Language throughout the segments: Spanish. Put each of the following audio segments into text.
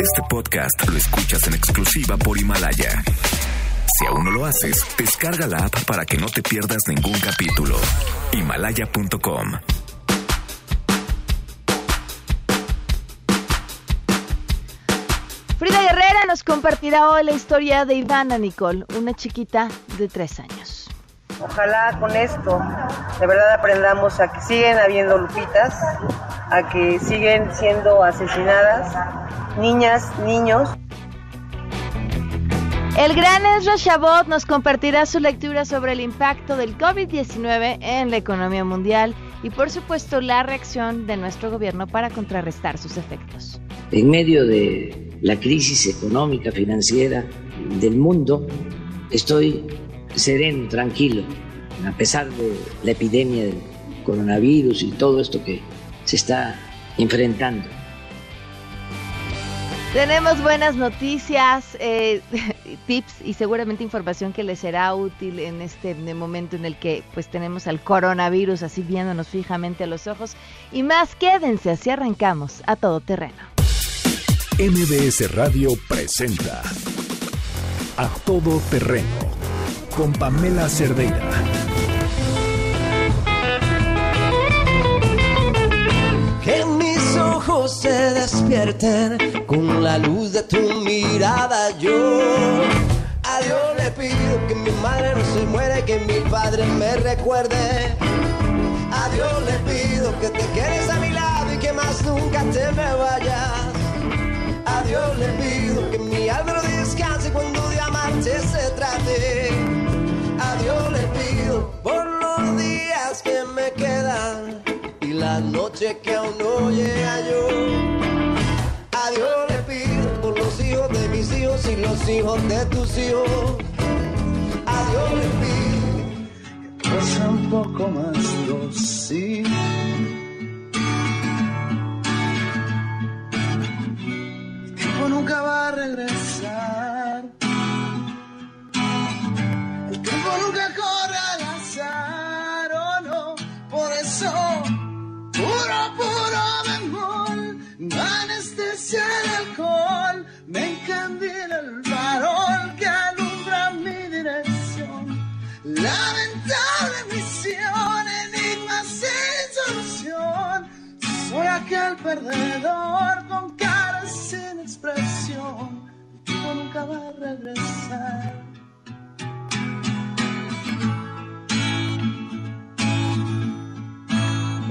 Este podcast lo escuchas en exclusiva por Himalaya. Si aún no lo haces, descarga la app para que no te pierdas ningún capítulo. Himalaya.com Frida Guerrera nos compartirá hoy la historia de Ivana Nicole, una chiquita de tres años. Ojalá con esto de verdad aprendamos a que siguen habiendo lupitas, a que siguen siendo asesinadas niñas, niños. El gran Ezra Shabot nos compartirá su lectura sobre el impacto del COVID-19 en la economía mundial y por supuesto la reacción de nuestro gobierno para contrarrestar sus efectos. En medio de la crisis económica, financiera del mundo, estoy sereno, tranquilo, a pesar de la epidemia del coronavirus y todo esto que se está enfrentando. Tenemos buenas noticias, eh, tips y seguramente información que les será útil en este momento en el que pues tenemos al coronavirus así viéndonos fijamente a los ojos. Y más, quédense, así arrancamos a todo terreno. MBS Radio presenta A Todo Terreno con Pamela Cerdeira. Que ojos se despierten con la luz de tu mirada. Yo a Dios le pido que mi madre no se muere, que mi padre me recuerde. A Dios le pido que te quedes a mi lado y que más nunca te me vayas. A Dios le pido que mi alma no descanse cuando de amarte se trate. A Dios le pido por los días que me quedan y la noche que aún no llega yo. A Dios le pido por los hijos de mis hijos y los hijos de tus hijos. A Dios pido que sea un poco más dócil. El tiempo nunca va a regresar. El alcohol, me encandila el farol que alumbra mi dirección. Lamentable misión, enigma sin solución. Soy aquel perdedor con cara sin expresión. El tiempo nunca va a regresar.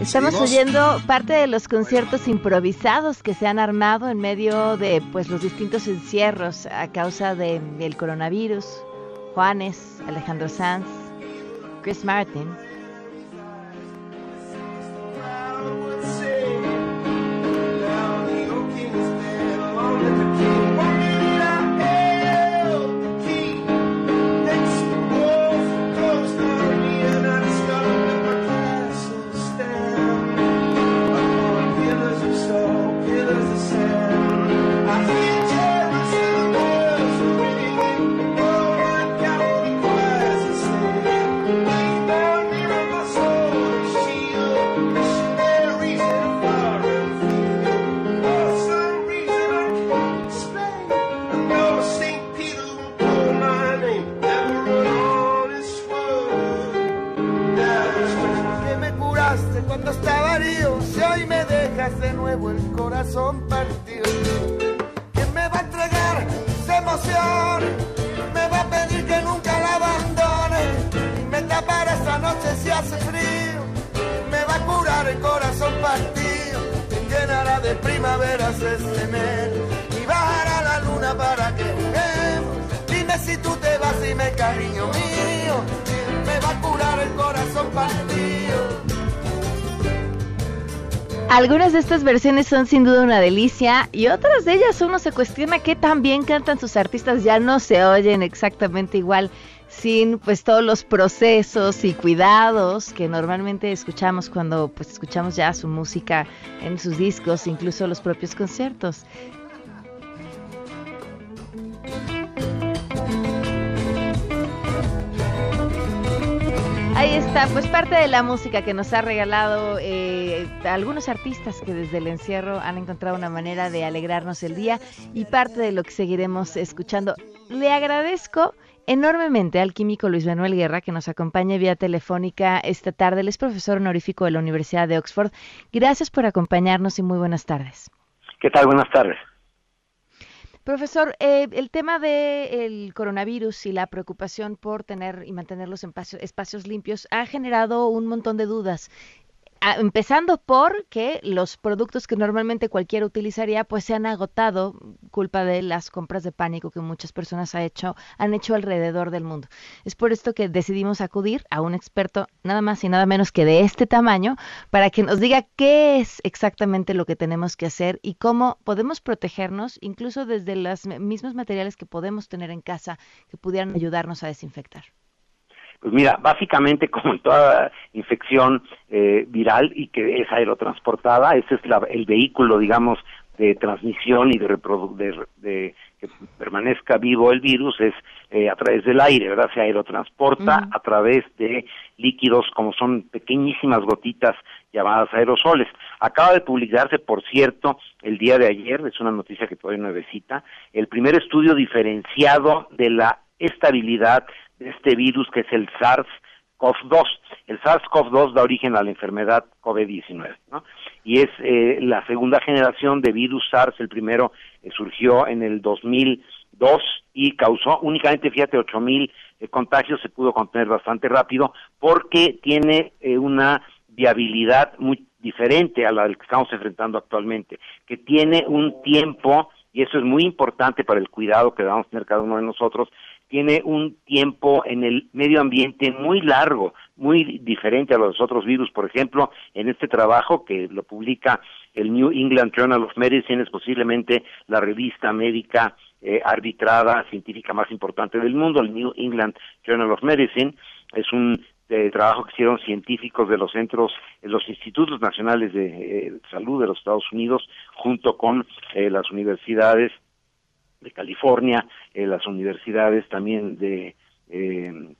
Estamos oyendo parte de los conciertos improvisados que se han armado en medio de pues los distintos encierros a causa de- del coronavirus. Juanes, Alejandro Sanz, Chris Martin. Corazón partido. ¿Quién me va a entregar esa emoción? Me va a pedir que nunca la abandone me tapará esta noche si hace frío. Me va a curar el corazón partido, me llenará de primaveras este enero y bajará la luna para que juguemos. Dime si tú te vas y me cariño mío, me va a curar el corazón partido. Algunas de estas versiones son sin duda una delicia y otras de ellas uno se cuestiona qué tan bien cantan sus artistas, ya no se oyen exactamente igual sin pues todos los procesos y cuidados que normalmente escuchamos cuando pues escuchamos ya su música en sus discos, incluso los propios conciertos. Está pues parte de la música que nos ha regalado eh, algunos artistas que desde el encierro han encontrado una manera de alegrarnos el día y parte de lo que seguiremos escuchando. Le agradezco enormemente al químico Luis Manuel Guerra que nos acompaña vía telefónica esta tarde. Él es profesor honorífico de la Universidad de Oxford. Gracias por acompañarnos y muy buenas tardes. ¿Qué tal? Buenas tardes. Profesor, eh, el tema del coronavirus y la preocupación por tener y mantener los espacios limpios ha generado un montón de dudas empezando por que los productos que normalmente cualquiera utilizaría pues se han agotado culpa de las compras de pánico que muchas personas ha hecho, han hecho alrededor del mundo. Es por esto que decidimos acudir a un experto nada más y nada menos que de este tamaño para que nos diga qué es exactamente lo que tenemos que hacer y cómo podemos protegernos incluso desde los mismos materiales que podemos tener en casa que pudieran ayudarnos a desinfectar. Pues mira, básicamente como en toda infección eh, viral y que es aerotransportada, ese es el vehículo, digamos, de transmisión y de, de, que permanezca vivo el virus es eh, a través del aire, ¿verdad? Se aerotransporta a través de líquidos como son pequeñísimas gotitas llamadas aerosoles. Acaba de publicarse, por cierto, el día de ayer, es una noticia que todavía nuevecita, el primer estudio diferenciado de la estabilidad este virus que es el SARS-CoV-2. El SARS-CoV-2 da origen a la enfermedad COVID-19, ¿no? Y es eh, la segunda generación de virus SARS, el primero eh, surgió en el 2002 y causó únicamente, fíjate, 8000 mil eh, contagios, se pudo contener bastante rápido porque tiene una viabilidad muy diferente a la que estamos enfrentando actualmente, que tiene un tiempo y eso es muy importante para el cuidado que debamos tener cada uno de nosotros, tiene un tiempo en el medio ambiente muy largo, muy diferente a los otros virus. Por ejemplo, en este trabajo que lo publica el New England Journal of Medicine, es posiblemente la revista médica eh, arbitrada científica más importante del mundo, el New England Journal of Medicine, es un eh, trabajo que hicieron científicos de los centros, de los institutos nacionales de eh, salud de los Estados Unidos, junto con las universidades de California, eh, las universidades también de eh,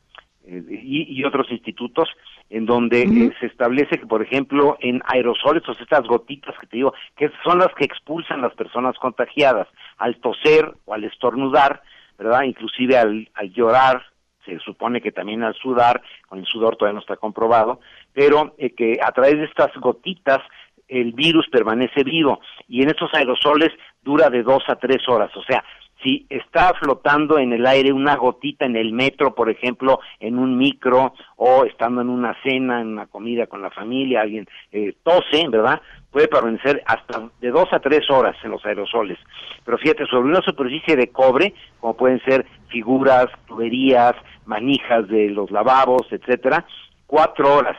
eh, y, otros institutos en donde se establece que por ejemplo en aerosoles o estas gotitas que te digo que son las que expulsan las personas contagiadas al toser o al estornudar verdad inclusive al, al llorar se supone que también al sudar con el sudor todavía no está comprobado pero que a través de estas gotitas el virus permanece vivo y en estos aerosoles dura de dos a tres horas. O sea, si está flotando en el aire una gotita en el metro, por ejemplo, en un micro o estando en una cena, en una comida con la familia, alguien eh, tose, ¿verdad? Puede permanecer hasta de dos a tres horas en los aerosoles. Pero fíjate, sobre una superficie de cobre, como pueden ser figuras, tuberías, manijas de los lavabos, etcétera, cuatro horas.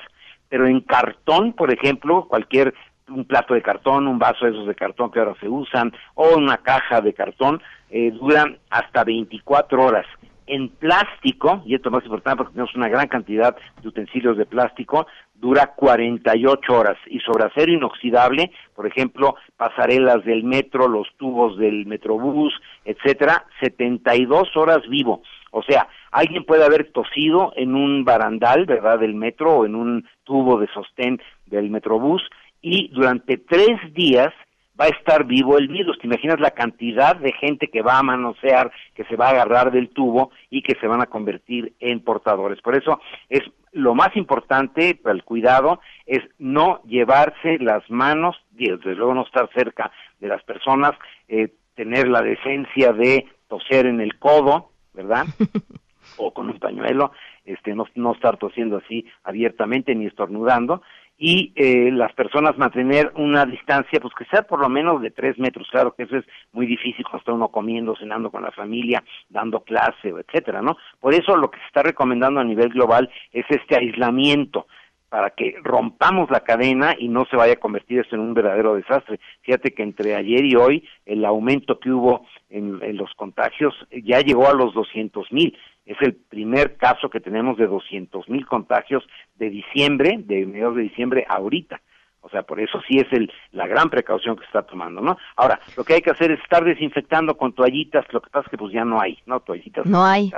Pero en cartón, por ejemplo, cualquier un plato de cartón, un vaso de esos de cartón que ahora se usan, o una caja de cartón, eh, duran hasta 24 horas. En plástico, y esto es más importante porque tenemos una gran cantidad de utensilios de plástico, dura 48 horas. Y sobre acero inoxidable, por ejemplo, pasarelas del metro, los tubos del metrobús, etcétera, 72 horas vivo. O sea, alguien puede haber tosido en un barandal, ¿verdad?, del metro o en un tubo de sostén del metrobús y durante tres días va a estar vivo el virus. ¿Te imaginas la cantidad de gente que va a manosear, que se va a agarrar del tubo y que se van a convertir en portadores? Por eso es lo más importante para el cuidado es no llevarse las manos, desde luego no estar cerca de las personas, eh, tener la decencia de toser en el codo, ¿verdad? o con un pañuelo, este, no, no estar tosiendo así abiertamente ni estornudando, y eh, las personas mantener una distancia, pues que sea por lo menos de tres metros. Claro que eso es muy difícil cuando está uno comiendo, cenando con la familia, dando clase, etcétera, ¿no? Por eso lo que se está recomendando a nivel global es este aislamiento para que rompamos la cadena y no se vaya a convertir esto en un verdadero desastre. Fíjate que entre ayer y hoy el aumento que hubo en, los contagios ya llegó a los 200 mil. Es el primer caso que tenemos de 200 mil contagios de diciembre, de mediados de diciembre ahorita. O O sea, por eso sí es el, la gran precaución que se está tomando, ¿no? Ahora, lo que hay que hacer es estar desinfectando con toallitas, lo que pasa es que pues ya no hay, ¿no? Toallitas. No hay.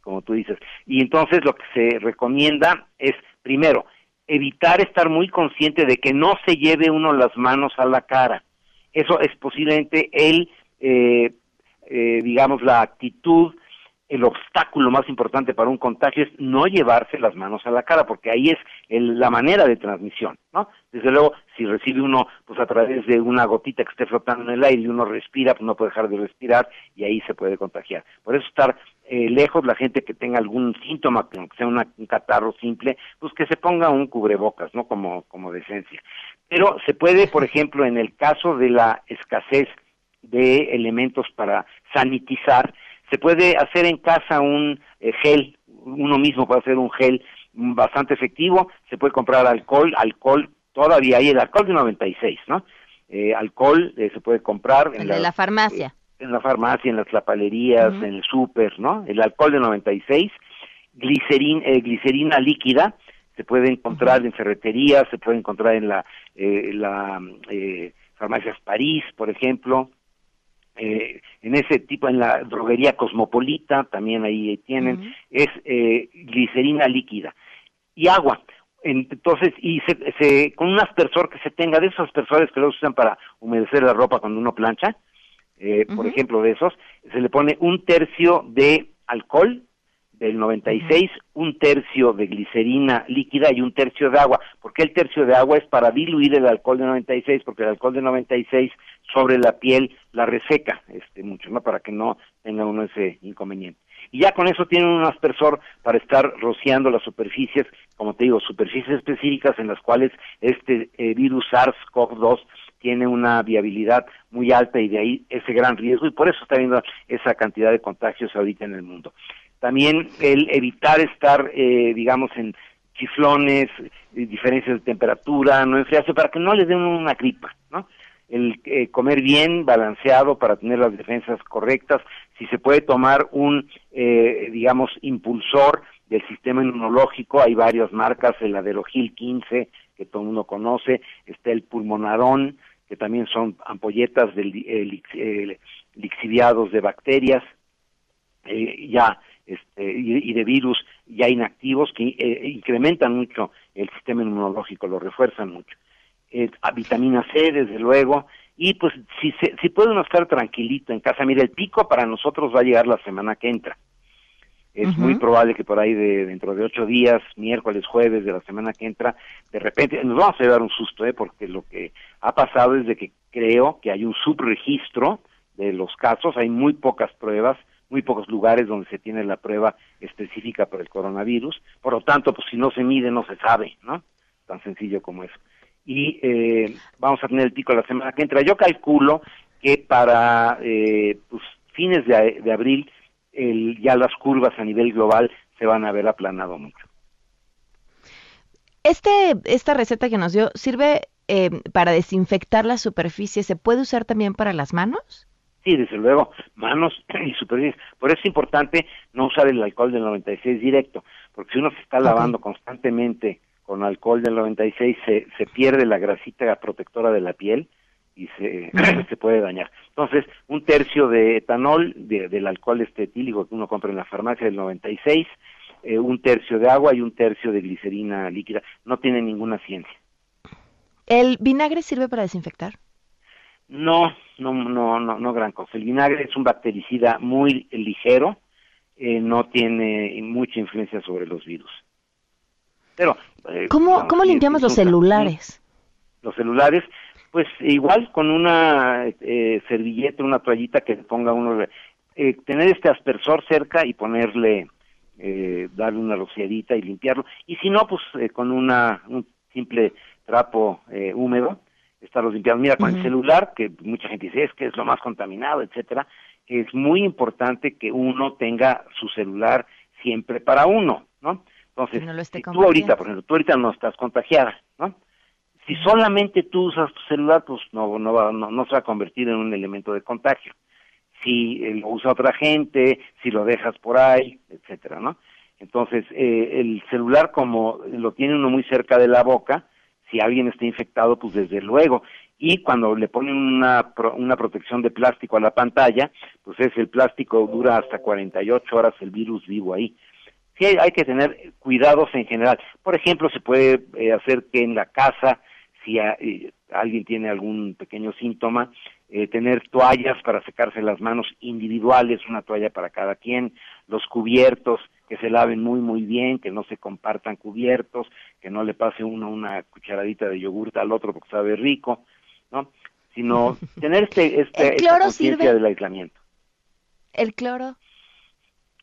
Como tú dices. Y entonces lo que se recomienda es, primero, evitar estar muy consciente de que no se lleve uno las manos a la cara. Eso es posiblemente el, eh, eh, digamos, la actitud el obstáculo más importante para un contagio es no llevarse las manos a la cara, porque ahí es la manera de transmisión, ¿no? Desde luego, si recibe uno, pues a través de una gotita que esté flotando en el aire y uno respira, pues no puede dejar de respirar y ahí se puede contagiar. Por eso estar eh, lejos, la gente que tenga algún síntoma, que sea un catarro simple, pues que se ponga un cubrebocas, ¿no? Como, como decencia. Pero se puede, por ejemplo, en el caso de la escasez de elementos para sanitizar, se puede hacer en casa un eh, gel, uno mismo puede hacer un gel bastante efectivo, se puede comprar alcohol, alcohol, todavía hay el alcohol de 96, ¿no? Eh, alcohol eh, se puede comprar en la, farmacia. en la farmacia, en las lapalerías, en el súper, ¿no? El alcohol de 96, glicerin, glicerina líquida, se puede encontrar en ferreterías, se puede encontrar en la, la farmacias París, por ejemplo, eh, en ese tipo, en la droguería cosmopolita, también ahí tienen, es eh, glicerina líquida y agua. Entonces, y se, con un aspersor que se tenga, de esos aspersores que los usan para humedecer la ropa cuando uno plancha, eh, por ejemplo, de esos, se le pone un tercio de alcohol del 96, un tercio de glicerina líquida y un tercio de agua. ¿Por qué el tercio de agua? Es para diluir el alcohol de 96, porque el alcohol de 96 sobre la piel la reseca este mucho, ¿no? Para que no tenga uno ese inconveniente. Y ya con eso tienen un aspersor para estar rociando las superficies, como te digo, superficies específicas en las cuales este eh, virus SARS-CoV-2 tiene una viabilidad muy alta y de ahí ese gran riesgo y por eso está habiendo esa cantidad de contagios ahorita en el mundo. También el evitar estar, eh, digamos, en chiflones, eh, diferencias de temperatura, no enfriarse, para que no les den una gripa, ¿no? El eh, comer bien, balanceado, para tener las defensas correctas, si se puede tomar un, digamos, impulsor del sistema inmunológico, hay varias marcas, el Aderogil 15, que todo el mundo conoce, está el Pulmonarón, que también son ampolletas de, lixiviados de bacterias, ya este, y, de virus ya inactivos que eh, incrementan mucho el sistema inmunológico, lo refuerzan mucho. Eh, a vitamina C, desde luego, y pues si, si puede uno estar tranquilito en casa, mire, el pico para nosotros va a llegar la semana que entra. Es muy probable que por ahí de dentro de ocho días, miércoles, jueves de la semana que entra, de repente nos vamos a llevar un susto, ¿eh? porque lo que ha pasado es de que creo que hay un subregistro de los casos, hay muy pocas pruebas, muy pocos lugares donde se tiene la prueba específica para el coronavirus, por lo tanto, pues si no se mide no se sabe, ¿no? Tan sencillo como eso. Y eh, vamos a tener el pico la semana que entra. Yo calculo que para eh, pues, fines de, abril el, ya las curvas a nivel global se van a ver aplanado mucho. Este, esta receta que nos dio sirve eh, para desinfectar la superficie. ¿Se puede usar también para las manos? Sí, desde luego, manos y superficies. Por eso es importante no usar el alcohol del 96 directo, porque si uno se está lavando constantemente con alcohol del 96, se, se pierde la grasita protectora de la piel y se, se puede dañar. Entonces, un tercio de etanol, del alcohol este etílico que uno compra en la farmacia del 96, eh, un tercio de agua y un tercio de glicerina líquida. No tiene ninguna ciencia. ¿El vinagre sirve para desinfectar? No, no, no, no, no gran cosa. El vinagre es un bactericida muy ligero, eh, no tiene mucha influencia sobre los virus. Pero eh, ¿cómo, ¿cómo limpiamos los celulares? Los celulares, pues igual con una eh, servilleta, una toallita que ponga uno, tener este aspersor cerca y ponerle, darle una rociadita y limpiarlo. Y si no, pues con una un simple trapo húmedo estarlos limpiando. Mira, con el celular, que mucha gente dice es que es lo más contaminado, etcétera, es muy importante que uno tenga su celular siempre para uno, ¿no? Entonces, si tú ahorita, por ejemplo, tú ahorita no estás contagiada, ¿no? Si solamente tú usas tu celular, pues no, no, va, no, se va a convertir en un elemento de contagio. Si eh, lo usa otra gente, si lo dejas por ahí, etcétera, ¿no? Entonces, eh, el celular como lo tiene uno muy cerca de la boca, Si alguien está infectado, pues desde luego. Y cuando le ponen una, una protección de plástico a la pantalla, pues es el plástico dura hasta 48 horas el virus vivo ahí. Sí hay, que tener cuidados en general. Por ejemplo, se puede eh, hacer que en la casa, si eh, alguien tiene algún pequeño síntoma, eh, tener toallas para secarse las manos individuales, una toalla para cada quien, los cubiertos que se laven muy muy bien, que no se compartan cubiertos, que no le pase uno una cucharadita de yogurta al otro porque sabe rico, ¿no? Sino tener este, este esta conciencia del aislamiento. ¿El cloro?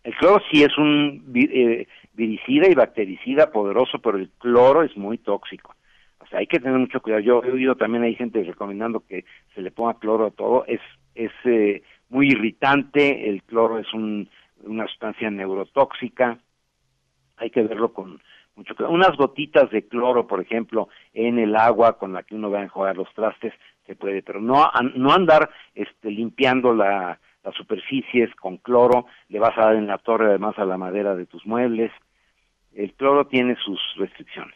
El cloro sí es un eh, viricida y bactericida poderoso, pero el cloro es muy tóxico. O sea, hay que tener mucho cuidado. Yo he oído también hay gente recomendando que se le ponga cloro a todo. Es, es eh, muy irritante. El cloro es un, una sustancia neurotóxica. Hay que verlo con mucho. Unas gotitas de cloro, por ejemplo, en el agua con la que uno va a enjuagar los trastes, se puede, pero no, no andar este, limpiando la, las superficies con cloro, le vas a dar en la torre además a la madera de tus muebles. El cloro tiene sus restricciones.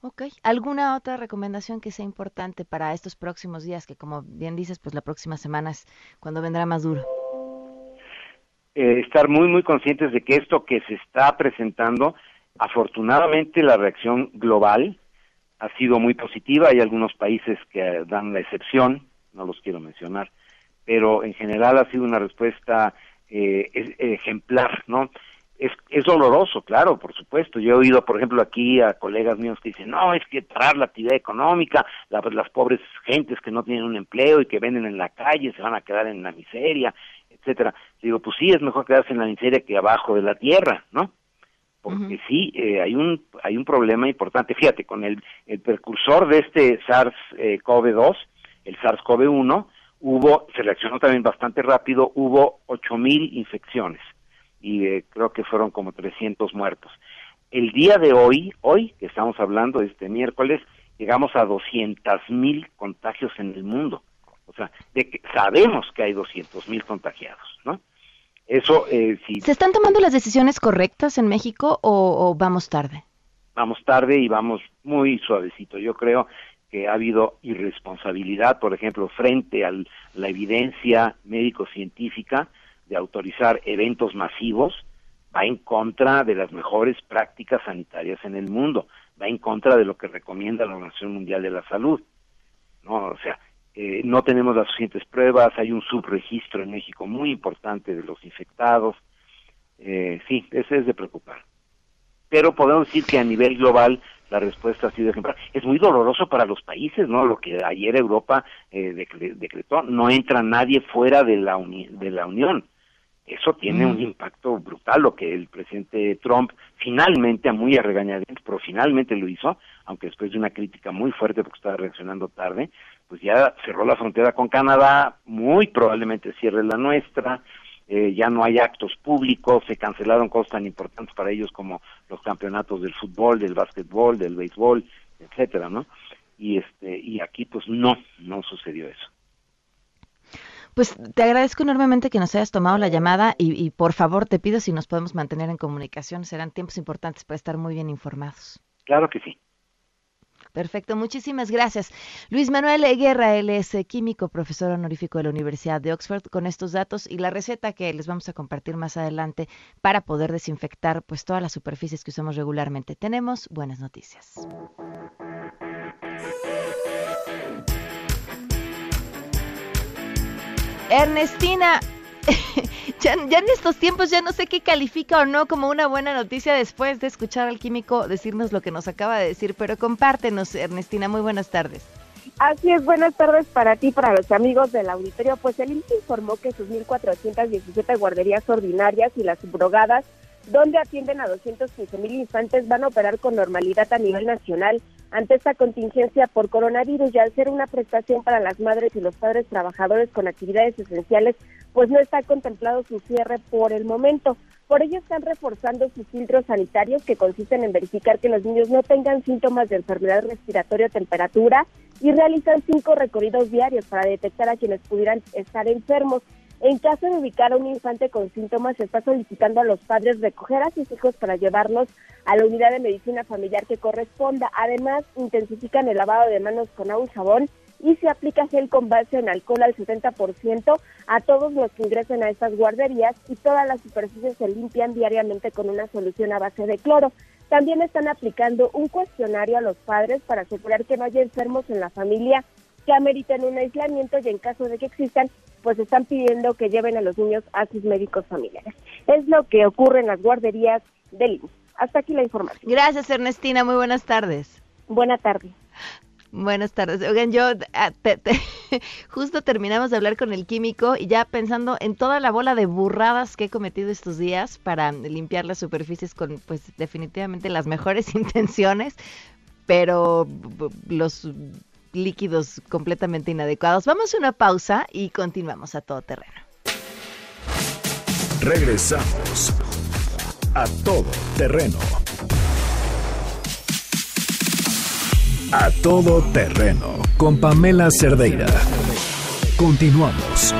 Ok. ¿Alguna otra recomendación que sea importante para estos próximos días, que como bien dices, pues la próxima semana es cuando vendrá más duro? Eh, estar muy, muy conscientes de que esto que se está presentando, afortunadamente la reacción global ha sido muy positiva. Hay algunos países que dan la excepción, no los quiero mencionar, pero en general ha sido una respuesta eh, ejemplar, ¿no? es, es doloroso, claro, por supuesto. Yo he oído, por ejemplo, aquí a colegas míos que dicen, no, es que parar la actividad económica, las pobres gentes que no tienen un empleo y que venden en la calle se van a quedar en la miseria, etcétera. Digo, pues sí, es mejor quedarse en la miseria que abajo de la tierra, ¿no? Porque sí, eh, hay un hay un problema importante. Fíjate, con el, el precursor de este SARS-CoV-2, el SARS-CoV-1, hubo, se reaccionó también bastante rápido, hubo 8.000 infecciones y eh, creo que fueron como 300 muertos. El día de hoy, hoy que estamos hablando, este miércoles, llegamos a 200 mil contagios en el mundo. O sea, de que sabemos que hay 200 mil contagiados, ¿no? Eso, eh, si... ¿Se están tomando las decisiones correctas en México o, vamos tarde? Vamos tarde y vamos muy suavecito. Yo creo que ha habido irresponsabilidad, por ejemplo, frente a la evidencia médico-científica, de autorizar eventos masivos va en contra de las mejores prácticas sanitarias en el mundo, va en contra de lo que recomienda la Organización Mundial de la Salud. No, o sea, eh, no tenemos las suficientes pruebas, hay un subregistro en México muy importante de los infectados. Eh, sí, ese es de preocupar. Pero podemos decir que a nivel global la respuesta ha sido ejemplar. Es muy doloroso para los países, ¿no? Lo que ayer Europa eh, decretó, no entra nadie fuera de la, de la Unión. Eso tiene un mm. impacto brutal, lo que el presidente Trump finalmente, a muy a regañadientes, pero finalmente lo hizo, aunque después de una crítica muy fuerte porque estaba reaccionando tarde, pues ya cerró la frontera con Canadá, muy probablemente cierre la nuestra, eh, ya no hay actos públicos, se cancelaron cosas tan importantes para ellos como los campeonatos del fútbol, del básquetbol, del béisbol, etcétera, ¿no? Y este y aquí pues no, no sucedió eso. Pues te agradezco enormemente que nos hayas tomado la llamada y, por favor te pido si nos podemos mantener en comunicación. Serán tiempos importantes para estar muy bien informados. Claro que sí. Perfecto, muchísimas gracias. Luis Manuel Guerra, él es eh, químico, profesor honorífico de la Universidad de Oxford, con estos datos y la receta que les vamos a compartir más adelante para poder desinfectar pues todas las superficies que usamos regularmente. Tenemos buenas noticias. Ernestina, ya, en estos tiempos ya no sé qué califica o no como una buena noticia después de escuchar al químico decirnos lo que nos acaba de decir, pero compártenos, Ernestina, muy buenas tardes. Así es, buenas tardes para ti, para los amigos del auditorio. Pues el INSS informó que sus 1.417 guarderías ordinarias y las subrogadas donde atienden a 215 mil infantes, van a operar con normalidad a nivel nacional ante esta contingencia por coronavirus y al ser una prestación para las madres y los padres trabajadores con actividades esenciales, pues no está contemplado su cierre por el momento. Por ello están reforzando sus filtros sanitarios que consisten en verificar que los niños no tengan síntomas de enfermedad respiratoria o temperatura y realizan cinco recorridos diarios para detectar a quienes pudieran estar enfermos. En caso de ubicar a un infante con síntomas, se está solicitando a los padres recoger a sus hijos para llevarlos a la unidad de medicina familiar que corresponda. Además, intensifican el lavado de manos con agua y jabón y se aplica gel con base en alcohol al 70% a todos los que ingresen a estas guarderías y todas las superficies se limpian diariamente con una solución a base de cloro. También están aplicando un cuestionario a los padres para asegurar que no haya enfermos en la familia que ameriten un aislamiento y en caso de que existan, pues están pidiendo que lleven a los niños a sus médicos familiares. Es lo que ocurre en las guarderías del IMSS. Hasta aquí la información. Gracias, Ernestina. Muy buenas tardes. Buenas tardes. Buenas tardes. Oigan, yo ah, justo terminamos de hablar con el químico y ya pensando en toda la bola de burradas que he cometido estos días para limpiar las superficies con, pues, definitivamente las mejores intenciones, pero los líquidos completamente inadecuados. Vamos a una pausa y continuamos a todo terreno. Regresamos a todo terreno. A todo terreno con Pamela Cerdeira. Continuamos.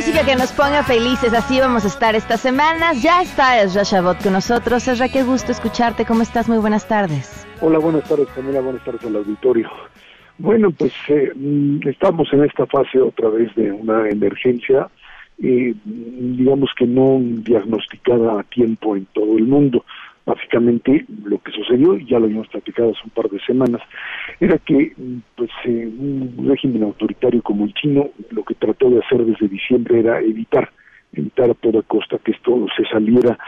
Música que nos ponga felices, así vamos a estar estas semanas. Ya está Ezra Shabot con nosotros. Ezra, qué gusto escucharte. ¿Cómo estás? Muy buenas tardes. Hola, buenas tardes, Pamela. Buenas tardes al auditorio. Bueno, pues eh, mm, estamos en esta fase otra vez de una emergencia eh, digamos que no diagnosticada a tiempo en todo el mundo. Básicamente lo que sucedió, ya lo habíamos platicado hace un par de semanas, era que pues eh, un régimen autoritario como el chino lo que trató de hacer desde diciembre era evitar, evitar a toda costa que esto se saliera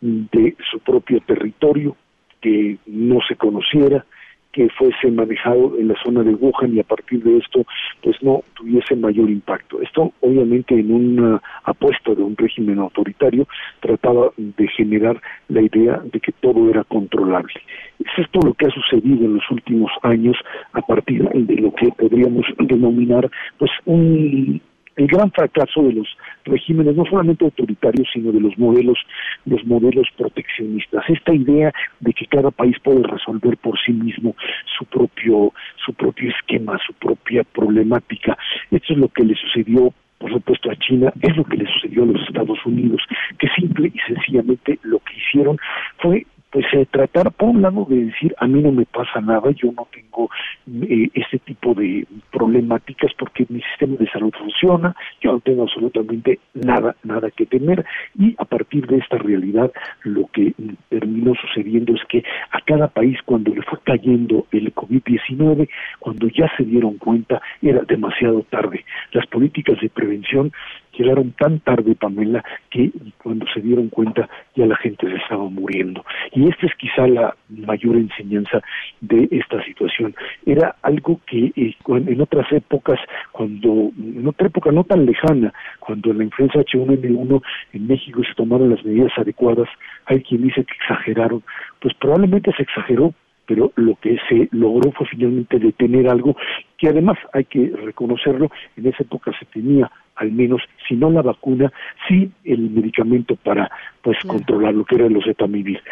de su propio territorio, que no se conociera, que fuese manejado en la zona de Wuhan y a partir de esto pues no tuviese mayor impacto. Esto obviamente en una apuesta de un régimen autoritario trataba de generar la idea de que todo era controlable. Es esto lo que ha sucedido en los últimos años a partir de lo que podríamos denominar pues un el gran fracaso de los regímenes no solamente autoritarios sino de los modelos los modelos proteccionistas. Esta idea de que cada país puede resolver por sí mismo su propio su propio esquema su propia problemática. Esto es lo que le sucedió por supuesto a China, es lo que le sucedió a los Estados Unidos, que simple y sencillamente lo que hicieron fue pues eh, tratar por un lado de decir a mí no me pasa nada, yo no tengo eh, este tipo de problemáticas porque mi sistema de salud funciona, yo no tengo absolutamente nada, nada que temer y a partir de esta realidad lo que terminó sucediendo es que a cada país cuando le fue cayendo el COVID-19, cuando ya se dieron cuenta era demasiado tarde. Las políticas de prevención llegaron tan tarde, Pamela, que cuando se dieron cuenta ya la gente se estaba muriendo. Y esta es quizá la mayor enseñanza de esta situación. Era algo que eh, en otras épocas, cuando, en otra época no tan lejana, cuando la influenza H1N1 en México se tomaron las medidas adecuadas, hay quien dice que exageraron, pues probablemente se exageró pero lo que se logró fue finalmente detener algo que además hay que reconocerlo, en esa época se tenía al menos, si no la vacuna, sí el medicamento para pues controlar lo que era el oseltamivir.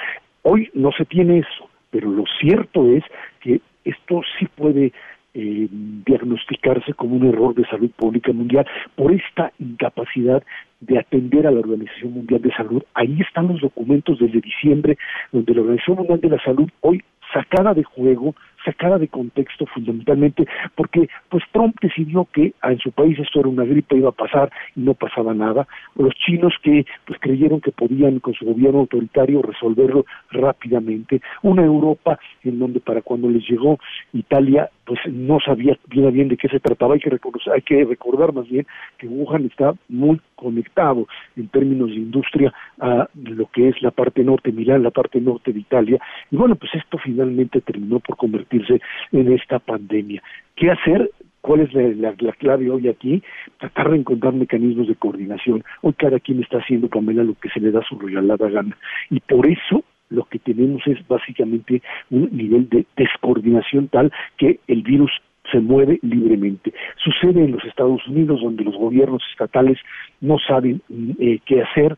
Hoy no se tiene eso, pero lo cierto es que esto sí puede eh, diagnosticarse como un error de salud pública mundial por esta incapacidad de atender a la Organización Mundial de Salud. Ahí están los documentos desde diciembre, donde la Organización Mundial de la Salud hoy sacada de juego, sacada de contexto fundamentalmente, porque pues Trump decidió que en su país esto era una gripe, iba a pasar y no pasaba nada. Los chinos que pues creyeron que podían con su gobierno autoritario resolverlo rápidamente. Una Europa en donde para cuando les llegó Italia pues no sabía bien bien de qué se trataba, hay que reconocer, hay que recordar más bien que Wuhan está muy conectado en términos de industria a lo que es la parte norte, Milán, la parte norte de Italia, y bueno, pues esto finalmente terminó por convertirse en esta pandemia. ¿Qué hacer? ¿Cuál es la, clave hoy aquí? Tratar de encontrar mecanismos de coordinación. Hoy cada quien está haciendo, Pamela, lo que se le da su regalada gana. Y por eso lo que tenemos es básicamente un nivel de descoordinación tal que el virus se mueve libremente. Sucede en los Estados Unidos, donde los gobiernos estatales no saben eh, qué hacer,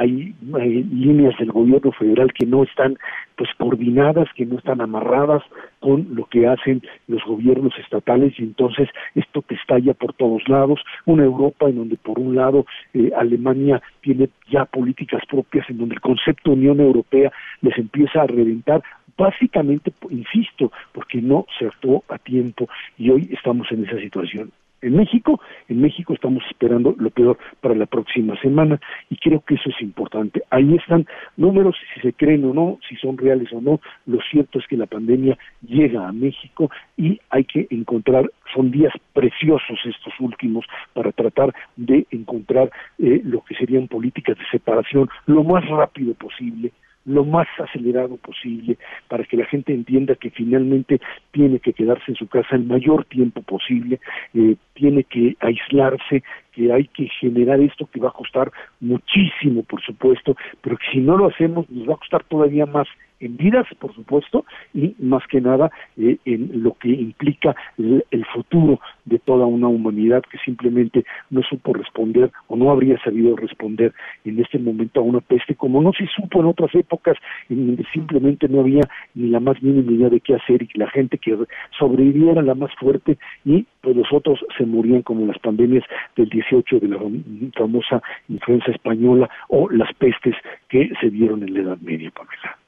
hay, líneas del gobierno federal que no están pues coordinadas, que no están amarradas con lo que hacen los gobiernos estatales y entonces esto te estalla por todos lados, una Europa en donde por un lado eh, Alemania tiene ya políticas propias en donde el concepto Unión Europea les empieza a reventar básicamente, insisto, porque no se actuó a tiempo y hoy estamos en esa situación en México. En México estamos esperando lo peor para la próxima semana y creo que eso es importante. Ahí están números, si se creen o no, si son reales o no. Lo cierto es que la pandemia llega a México y hay que encontrar, son días preciosos estos últimos para tratar de encontrar eh, lo que serían políticas de separación lo más rápido posible lo más acelerado posible para que la gente entienda que finalmente tiene que quedarse en su casa el mayor tiempo posible, eh, tiene que aislarse, que hay que generar esto que va a costar muchísimo, por supuesto, pero que si no lo hacemos nos va a costar todavía más en vidas, por supuesto, y más que nada eh, en lo que implica el, futuro de toda una humanidad que simplemente no supo responder o no habría sabido responder en este momento a una peste como no se supo en otras épocas en donde simplemente no había ni la más mínima idea de qué hacer y la gente que sobreviviera la más fuerte y pues los otros se morían como las pandemias del 18 de la famosa influenza española o las pestes que se dieron en la Edad Media, Pamela.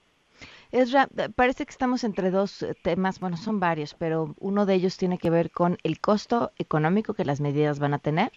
Esra, eh, parece que estamos entre dos eh, temas, bueno, son varios, pero uno de ellos tiene que ver con el costo económico que las medidas van a tener,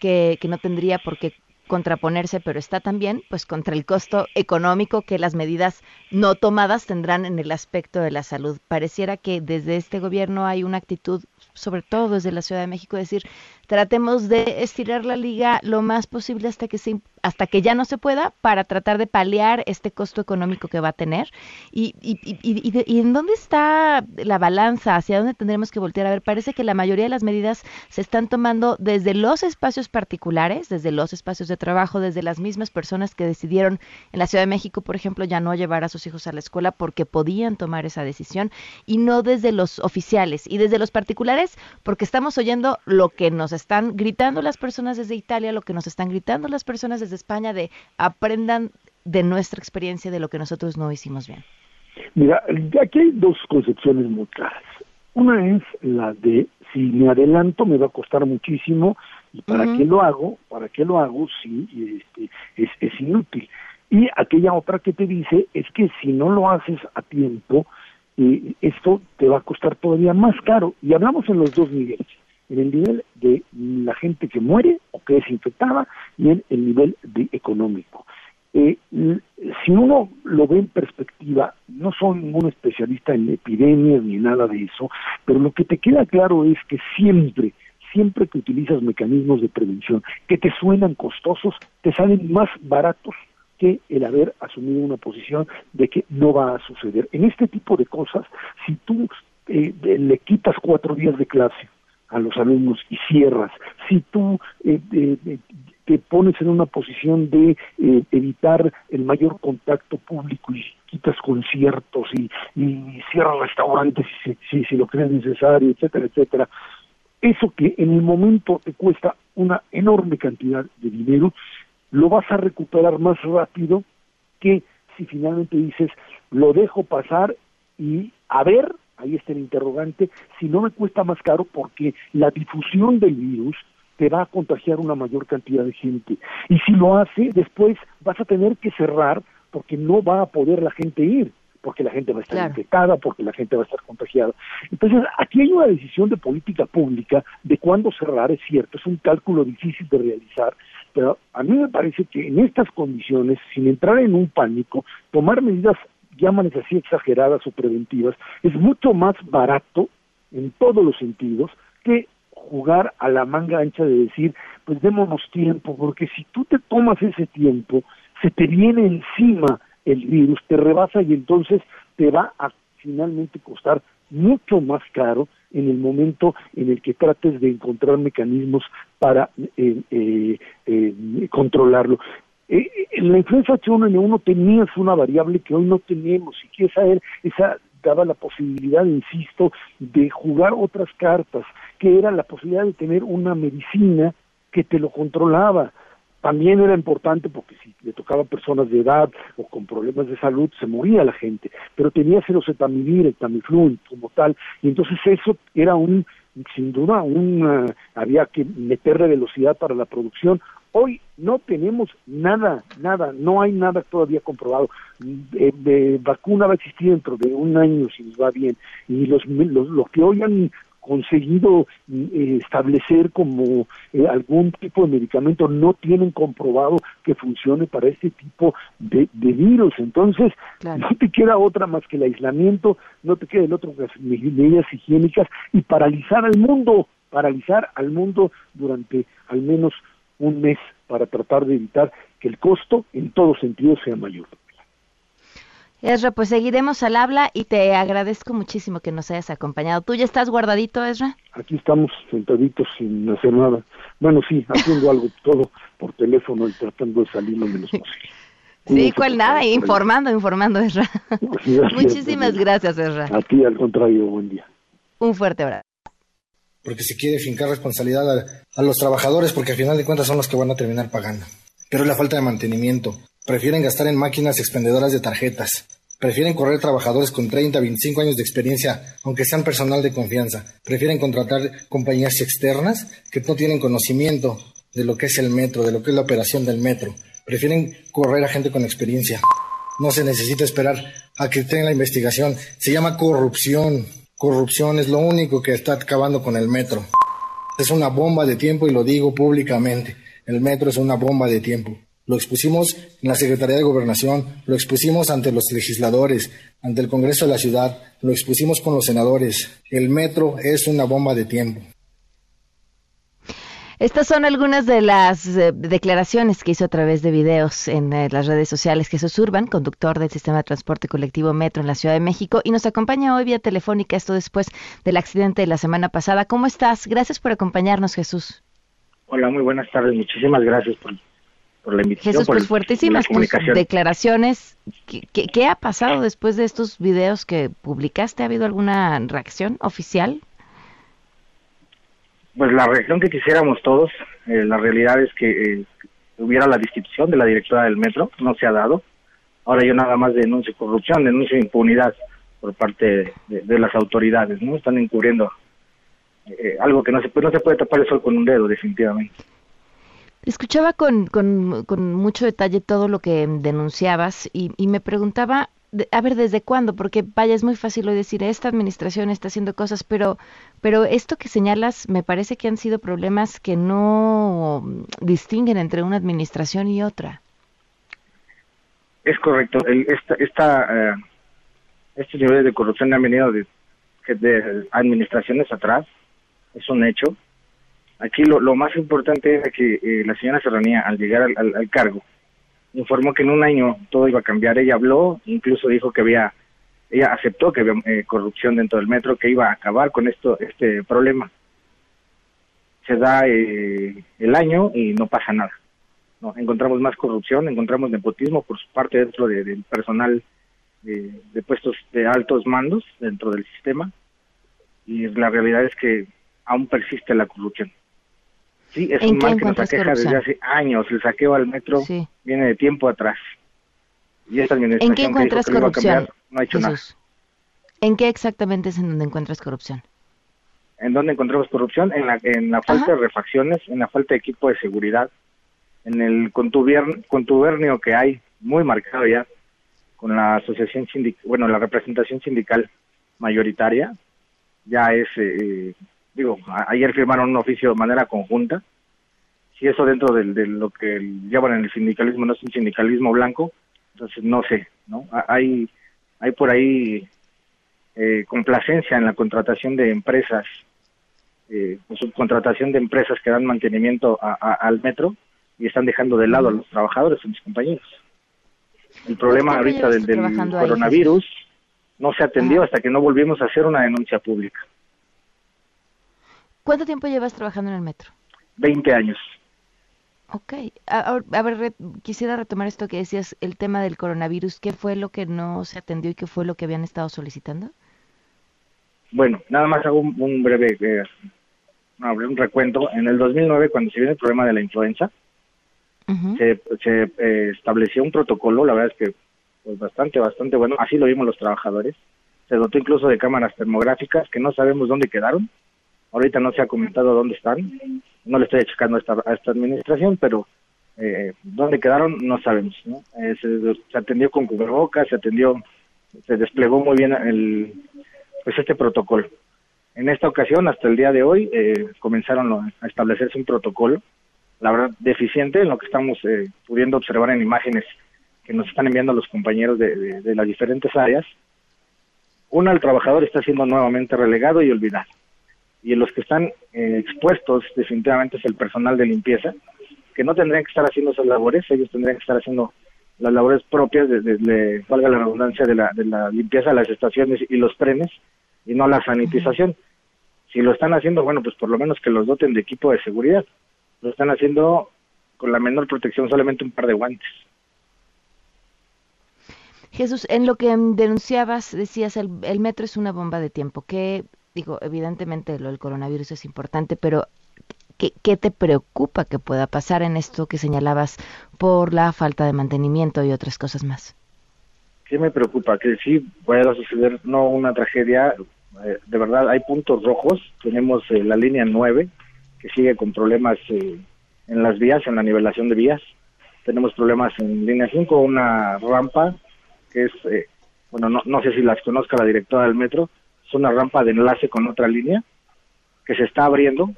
que, que no tendría por qué contraponerse, pero está también pues contra el costo económico que las medidas no tomadas tendrán en el aspecto de la salud. Pareciera que desde este gobierno hay una actitud, sobre todo desde la Ciudad de México, decir, tratemos de estirar la liga lo más posible hasta que se hasta que ya no se pueda para tratar de paliar este costo económico que va a tener. Y, y, y, y, en dónde está la balanza? ¿Hacia dónde tendremos que voltear? A ver, parece que la mayoría de las medidas se están tomando desde los espacios particulares, desde los espacios de trabajo, desde las mismas personas que decidieron en la Ciudad de México, por ejemplo, ya no llevar a sus hijos a la escuela porque podían tomar esa decisión, y no desde los oficiales y desde los particulares porque estamos oyendo lo que nos están gritando las personas desde Italia, lo que nos están gritando las personas desde de España de aprendan de nuestra experiencia de lo que nosotros no hicimos bien? Mira, aquí hay dos concepciones muy claras. Una es la de si me adelanto me va a costar muchísimo y para qué lo hago, para qué lo hago si este, es, es inútil. Y aquella otra que te dice es que si no lo haces a tiempo, eh, esto te va a costar todavía más caro. Y hablamos en los dos niveles en el nivel de la gente que muere que es infectada y en el nivel de económico. Eh, si uno lo ve en perspectiva, no soy ningún especialista en epidemias ni nada de eso, pero lo que te queda claro es que siempre, siempre que utilizas mecanismos de prevención que te suenan costosos, te salen más baratos que el haber asumido una posición de que no va a suceder. En este tipo de cosas, si tú eh, le quitas cuatro días de clase, a los alumnos y cierras, si tú eh, eh, te pones en una posición de eh, evitar el mayor contacto público y quitas conciertos y, cierras restaurantes si, si, si lo crees necesario, etcétera, etcétera, eso que en el momento te cuesta una enorme cantidad de dinero, lo vas a recuperar más rápido que si finalmente dices, lo dejo pasar y a ver ahí está el interrogante, si no me cuesta más caro porque la difusión del virus te va a contagiar una mayor cantidad de gente. Y si lo hace, después vas a tener que cerrar porque no va a poder la gente ir, porque la gente va a estar infectada, porque la gente va a estar contagiada. Entonces, aquí hay una decisión de política pública de cuándo cerrar, es cierto, es un cálculo difícil de realizar, pero a mí me parece que en estas condiciones, sin entrar en un pánico, tomar medidas llámanes así exageradas o preventivas, es mucho más barato en todos los sentidos que jugar a la manga ancha de decir, pues démonos tiempo, porque si tú te tomas ese tiempo, se te viene encima el virus, te rebasa y entonces te va a finalmente costar mucho más caro en el momento en el que trates de encontrar mecanismos para eh, eh, eh, controlarlo. Eh, en la influenza H1N1 tenías una variable que hoy no tenemos y que esa, esa daba la posibilidad, insisto, de jugar otras cartas, que era la posibilidad de tener una medicina que te lo controlaba. también era importante porque si le tocaba personas de edad o con problemas de salud, se moría la gente, pero tenía celocetamivir, el Tamiflu como tal, y entonces eso era un, sin duda, un, había que meterle velocidad para la producción. Hoy no tenemos nada, nada, no hay nada todavía comprobado. De, de vacuna va a existir dentro de un año si nos va bien, y los, los, los que hoy han conseguido eh, establecer como eh, algún tipo de medicamento no tienen comprobado que funcione para este tipo de, virus. Entonces, no te queda otra más que el aislamiento, no te queda el otro que las medidas higiénicas y paralizar al mundo, paralizar al mundo durante al menos un mes para tratar de evitar que el costo en todos sentidos sea mayor. Ezra, pues seguiremos al habla y te agradezco muchísimo que nos hayas acompañado. ¿Tú ya estás guardadito, Ezra? Aquí estamos sentaditos sin hacer nada. Bueno, sí, haciendo algo, todo por teléfono y tratando de salir lo menos posible. Sí, cual nada, informando, informando, Ezra. Muchísimas gracias, Ezra. A ti, al contrario, buen día. Un fuerte abrazo. Porque se quiere fincar responsabilidad a, a los trabajadores, porque al final de cuentas son los que van a terminar pagando. Pero la falta de mantenimiento, Prefieren gastar en máquinas expendedoras de tarjetas. Prefieren correr trabajadores con 30, 25 años de experiencia, aunque sean personal de confianza. Prefieren contratar compañías externas que no tienen conocimiento de lo que es el metro, de lo que es la operación del metro. Prefieren correr a gente con experiencia. No se necesita esperar a que tenga la investigación. Se llama corrupción. Corrupción es lo único que está acabando con el metro. Es una bomba de tiempo y lo digo públicamente. El metro es una bomba de tiempo. Lo expusimos en la Secretaría de Gobernación, lo expusimos ante los legisladores, ante el Congreso de la Ciudad, lo expusimos con los senadores. El metro es una bomba de tiempo. Estas son algunas de las eh, declaraciones que hizo a través de videos en eh, las redes sociales Jesús Urban, conductor del sistema de transporte colectivo Metro en la Ciudad de México, y nos acompaña hoy vía telefónica, esto después del accidente de la semana pasada. ¿Cómo estás? Gracias por acompañarnos, Jesús. Hola, muy buenas tardes. Muchísimas gracias por por la invitación. Jesús, pues fuertísimas tus declaraciones. ¿Qué, ha pasado después de estos videos que publicaste? ¿Ha habido alguna reacción oficial? Pues la reacción que quisiéramos todos, eh, la realidad es que eh, hubiera la destitución de la directora del metro, no se ha dado. Ahora yo nada más denuncio corrupción, denuncio impunidad por parte de, las autoridades, ¿no? Están encubriendo eh, algo que no se, puede, no se puede tapar el sol con un dedo, definitivamente. Escuchaba con, con, con, mucho detalle todo lo que denunciabas y, y me preguntaba, a ver, ¿desde cuándo? Porque vaya, es muy fácil hoy decir, esta administración está haciendo cosas, pero, pero esto que señalas me parece que han sido problemas que no distinguen entre una administración y otra. Es correcto. El, esta, esta, eh, estos niveles de corrupción han venido de, de administraciones atrás, es un hecho Aquí lo, lo más importante era que eh, la señora Serranía, al llegar al, cargo, informó que en un año todo iba a cambiar. Ella habló, incluso dijo que había, ella aceptó que había eh, corrupción dentro del metro, que iba a acabar con esto, este problema. Se da eh, el año y no pasa nada. No, encontramos más corrupción, encontramos nepotismo por su parte dentro del personal de, de puestos de altos mandos dentro del sistema y la realidad es que aún persiste la corrupción. Sí, es un mal que nos aqueja desde hace años. El saqueo al metro viene de tiempo atrás. Y esta ¿En qué encuentras corrupción? no ha hecho nada. ¿En qué exactamente es en donde encuentras corrupción? ¿En dónde encontramos corrupción? En la, en la falta de refacciones, en la falta de equipo de seguridad, en el contubernio que hay, muy marcado ya, con la asociación sindical, bueno, la representación sindical mayoritaria, ya es eh, digo, ayer firmaron un oficio de manera conjunta. Si eso dentro de, lo que llevan en el sindicalismo no es un sindicalismo blanco, entonces no sé, ¿no? Hay, hay por ahí eh, complacencia en la contratación de empresas, eh, subcontratación de empresas que dan mantenimiento al metro y están dejando de lado a los trabajadores, a mis compañeros. El problema ahorita del, coronavirus no se atendió hasta que no volvimos a hacer una denuncia pública. ¿Cuánto tiempo llevas trabajando en el metro? Veinte años. Ok. A, ver, quisiera retomar esto que decías, el tema del coronavirus. ¿Qué fue lo que no se atendió y qué fue lo que habían estado solicitando? Bueno, nada más hago un, breve eh, un recuento. En el 2009, cuando se vino el problema de la influenza, se, se eh, estableció un protocolo, la verdad es que pues bastante, bastante bueno, así lo vimos los trabajadores, se dotó incluso de cámaras termográficas que no sabemos dónde quedaron, ahorita no se ha comentado dónde están, no le estoy achacando a esta, a esta administración, pero eh, dónde quedaron no sabemos, ¿no? Eh, se, se atendió con cubrebocas, se atendió, se desplegó muy bien el, pues este protocolo. En esta ocasión, hasta el día de hoy, eh, comenzaron a establecerse un protocolo, la verdad, deficiente en lo que estamos eh, pudiendo observar en imágenes que nos están enviando los compañeros de, de- las diferentes áreas. Una, el trabajador está siendo nuevamente relegado y olvidado. Y los que están eh, expuestos definitivamente es el personal de limpieza, que no tendrían que estar haciendo esas labores, ellos tendrían que estar haciendo las labores propias de, de- valga la redundancia, de la, de la limpieza de las estaciones y los trenes, y no la sanitización. Si lo están haciendo, bueno, pues por lo menos que los doten de equipo de seguridad. Lo están haciendo con la menor protección, solamente un par de guantes. Jesús, en lo que mm, denunciabas, decías, el, el metro es una bomba de tiempo, que, digo, evidentemente lo del coronavirus es importante, pero ¿qué, te preocupa que pueda pasar en esto que señalabas por la falta de mantenimiento y otras cosas más? sí me preocupa que sí pueda suceder no una tragedia. Eh, de verdad hay puntos rojos. Tenemos eh, la línea 9 que sigue con problemas eh, en las vías en la nivelación de vías. Tenemos problemas en línea 5 una rampa que es bueno no, no sé si las conozca la directora del metro es una rampa de enlace con otra línea que se está abriendo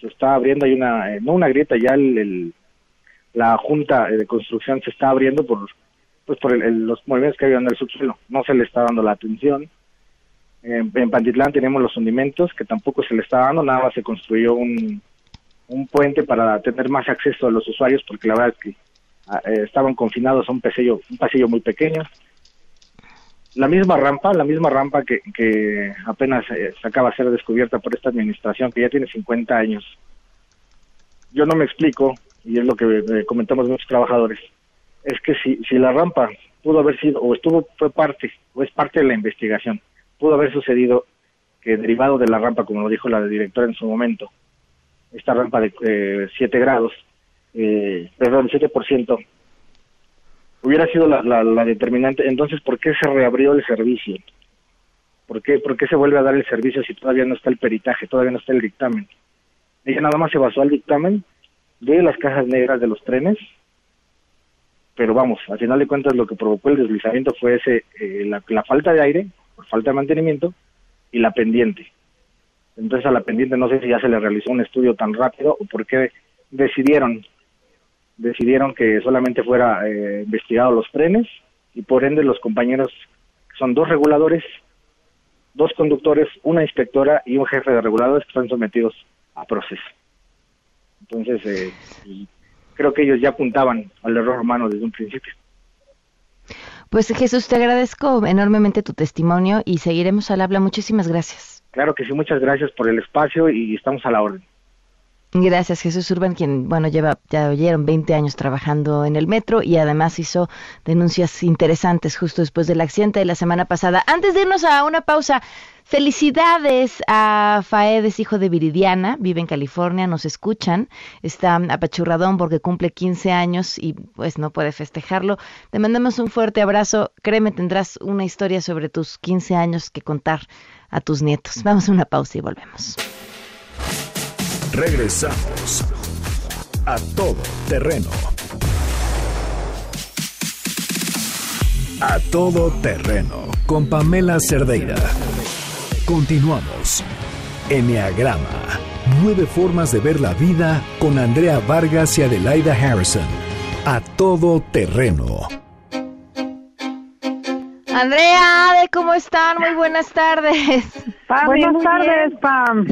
se está abriendo hay una eh, no una grieta ya el, la junta de construcción se está abriendo por pues por el- los movimientos que había en el subsuelo. No se le está dando la atención. En, en Pantitlán tenemos los hundimentos que tampoco se le está dando, nada más se construyó un, un puente para tener más acceso a los usuarios porque la verdad es que ah, eh, estaban confinados a pasillo, un pasillo muy pequeño. La misma rampa, la misma rampa que, que apenas eh, se acaba de ser descubierta por esta administración que ya tiene 50 años. Yo no me explico, y es lo que eh, comentamos muchos trabajadores, es que si, si la rampa pudo haber sido, o estuvo, fue parte, o es parte de la investigación, pudo haber sucedido que derivado de la rampa, como lo dijo la directora en su momento, esta rampa de eh, 7 grados, eh, perdón, 7%, hubiera sido la, la, la determinante, entonces, ¿por qué se reabrió el servicio? ¿Por qué, ¿Por qué se vuelve a dar el servicio si todavía no está el peritaje, todavía no está el dictamen? Ella nada más se basó al dictamen de las cajas negras de los trenes, pero vamos, al final de cuentas lo que provocó el deslizamiento fue ese eh, la, la falta de aire, por falta de mantenimiento, y la pendiente. Entonces a la pendiente no sé si ya se le realizó un estudio tan rápido o por qué decidieron decidieron que solamente fuera eh, investigado los trenes y por ende los compañeros que son dos reguladores, dos conductores, una inspectora y un jefe de reguladores que están sometidos a proceso. Entonces eh, creo que ellos ya apuntaban al error humano desde un principio. Pues Jesús, te agradezco enormemente tu testimonio y seguiremos al habla. Muchísimas gracias. Claro que sí, muchas gracias por el espacio y estamos a la orden. Gracias, Jesús Urban, quien, bueno, lleva, ya oyeron, 20 años trabajando en el metro y además hizo denuncias interesantes justo después del accidente de la semana pasada. Antes de irnos a una pausa, felicidades a Faedes, hijo de Viridiana, vive en California, nos escuchan, está apachurradón porque cumple 15 años y pues no puede festejarlo. Te mandamos un fuerte abrazo, créeme, tendrás una historia sobre tus 15 años que contar a tus nietos. Vamos a una pausa y volvemos. Regresamos a todo terreno. A todo terreno con Pamela Cerdeira. Continuamos. Enneagrama. Nueve formas de ver la vida con Andrea Vargas y Adelaida Harrison. A todo terreno. Andrea, Ade, ¿cómo están? Muy buenas tardes. Pam, Buenas tardes, bien. Pam.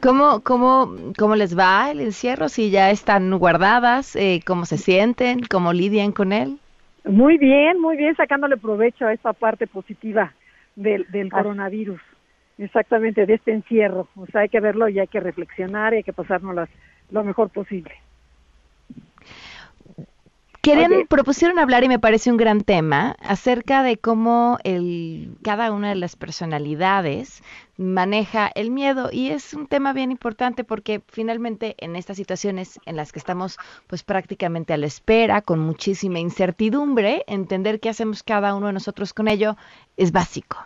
¿Cómo, cómo, ¿Cómo les va el encierro? Si ya están guardadas, eh, ¿cómo se sienten? ¿Cómo lidian con él? Muy bien, muy bien, sacándole provecho a esta parte positiva del, del coronavirus. Exactamente, de este encierro. O sea, hay que verlo y hay que reflexionar y hay que pasárnoslas lo mejor posible. Querían, Oye. propusieron hablar y me parece un gran tema acerca de cómo el, cada una de las personalidades maneja el miedo y es un tema bien importante porque finalmente en estas situaciones en las que estamos pues prácticamente a la espera, con muchísima incertidumbre, entender qué hacemos cada uno de nosotros con ello es básico.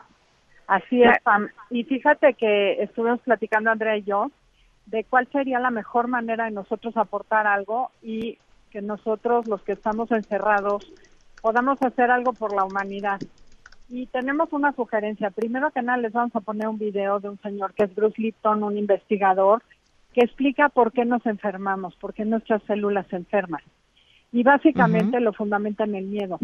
Así es, Pam. Y fíjate que estuvimos platicando Andrea y yo de cuál sería la mejor manera de nosotros aportar algo y que nosotros, los que estamos encerrados, podamos hacer algo por la humanidad. Y tenemos una sugerencia. Primero que nada, les vamos a poner un video de un señor que es Bruce Lipton, un investigador, que explica por qué nos enfermamos, por qué nuestras células se enferman. Y básicamente lo fundamenta en el miedo.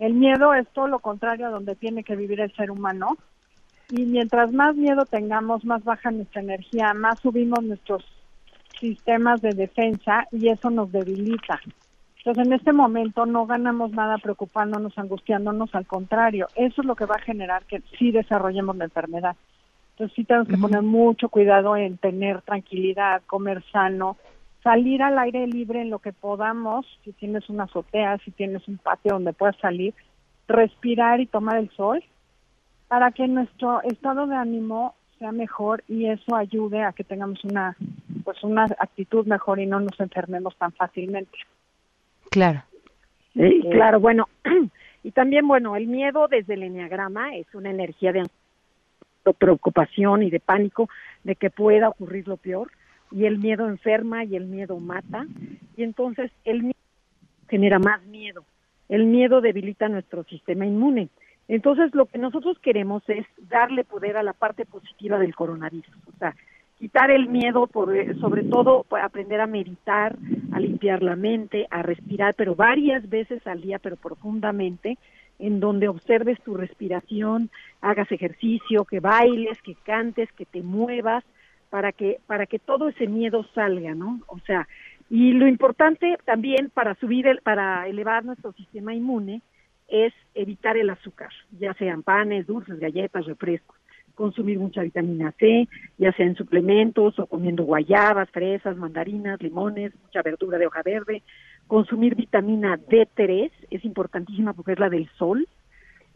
El miedo es todo lo contrario a donde tiene que vivir el ser humano. Y mientras más miedo tengamos, más baja nuestra energía, más subimos nuestros sistemas de defensa y eso nos debilita. Entonces, en este momento no ganamos nada preocupándonos, angustiándonos, al contrario, eso es lo que va a generar que sí desarrollemos la enfermedad. Entonces, sí tenemos que poner mucho cuidado en tener tranquilidad, comer sano, salir al aire libre en lo que podamos, si tienes una azotea, si tienes un patio donde puedas salir, respirar y tomar el sol, para que nuestro estado de ánimo sea mejor y eso ayude a que tengamos una pues una actitud mejor y no nos enfermemos tan fácilmente. Claro. Eh, claro, bueno, y también, bueno, el miedo desde el enneagrama es una energía de preocupación y de pánico de que pueda ocurrir lo peor, y el miedo enferma y el miedo mata, y entonces el miedo genera más miedo. El miedo debilita nuestro sistema inmune. Entonces, lo que nosotros queremos es darle poder a la parte positiva del coronavirus, o sea, quitar el miedo, por, eh, sobre todo pues, aprender a meditar, a limpiar la mente, a respirar, pero varias veces al día, pero profundamente, en donde observes tu respiración, hagas ejercicio, que bailes, que cantes, que te muevas, para que para que todo ese miedo salga, ¿no? O sea, y lo importante también para subir el, para elevar nuestro sistema inmune es evitar el azúcar, ya sean panes, dulces, galletas, refrescos consumir mucha vitamina C, ya sea en suplementos o comiendo guayabas, fresas, mandarinas, limones, mucha verdura de hoja verde, consumir vitamina D3, es importantísima porque es la del sol,